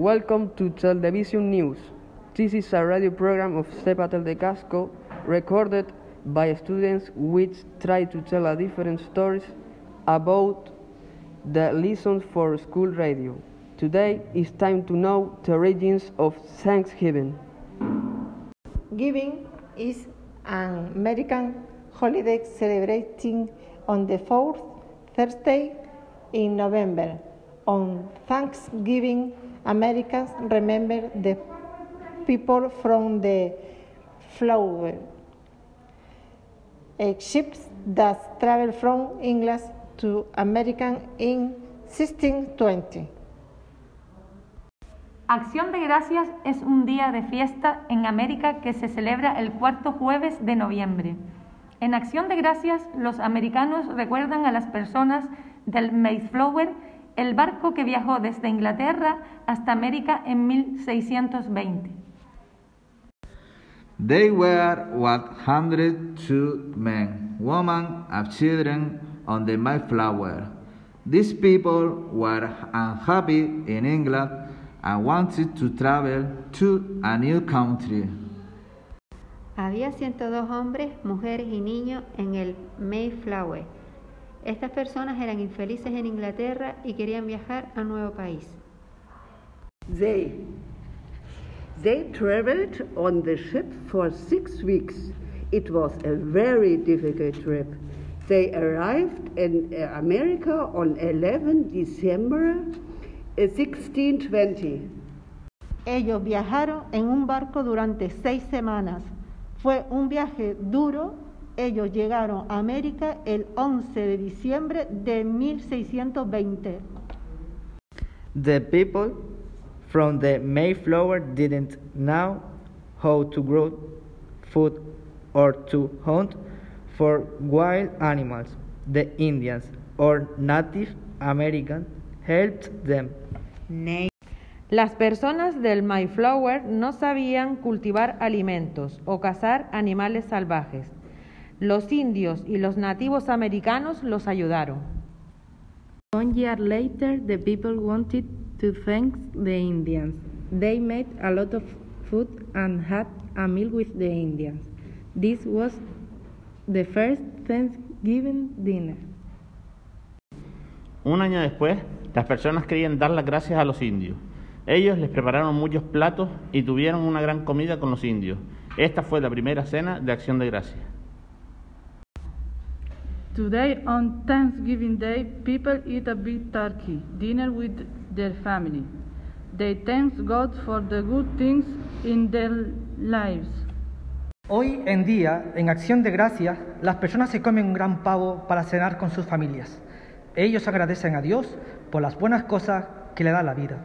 Welcome to Television News. This is a radio program of Cepatel de Casco recorded by students which try to tell a different stories about the lessons for school radio. Today it's time to know the origins of Thanksgiving. Giving is an American holiday celebrating on the fourth Thursday in November. On Thanksgiving, Americans remember the people from the flower. Ships that traveled from England to America in 1620. Acción de Gracias es un día de fiesta en América que se celebra el cuarto jueves de noviembre. En Acción de Gracias, los americanos recuerdan a las personas del Mayflower, el barco que viajó desde Inglaterra hasta América en 1620. They were 102 men, women, and children on the Mayflower. These people were unhappy in England and wanted to travel to a new country. Había 102 hombres, mujeres y niños en el Mayflower. Estas personas eran infelices en Inglaterra y querían viajar a un nuevo país. They, they traveled on the ship for six weeks. It was a very difficult trip. They arrived in America on 11 December 1620. Ellos viajaron en un barco durante seis semanas. Fue un viaje duro. Ellos llegaron a América el 11 de diciembre de 1620. The people from the Mayflower didn't know how to grow food or to hunt for wild animals. The Indians or Native Americans helped them. Las personas del Mayflower no sabían cultivar alimentos o cazar animales salvajes. Los indios y los nativos americanos los ayudaron. One year later, the people wanted to thank the Indians. They made a lot of food and had a meal with the Indians. This was the first Thanksgiving dinner. Un año después, las personas querían dar las gracias a los indios. Ellos les prepararon muchos platos y tuvieron una gran comida con los indios. Esta fue la primera cena de acción de gracias. Today, on Thanksgiving Day, people eat a big turkey dinner with their family. They thank God for the good things in their lives. Hoy en día, en acción de gracias, las personas se comen un gran pavo para cenar con sus familias. Ellos agradecen a Dios por las buenas cosas que le da la vida.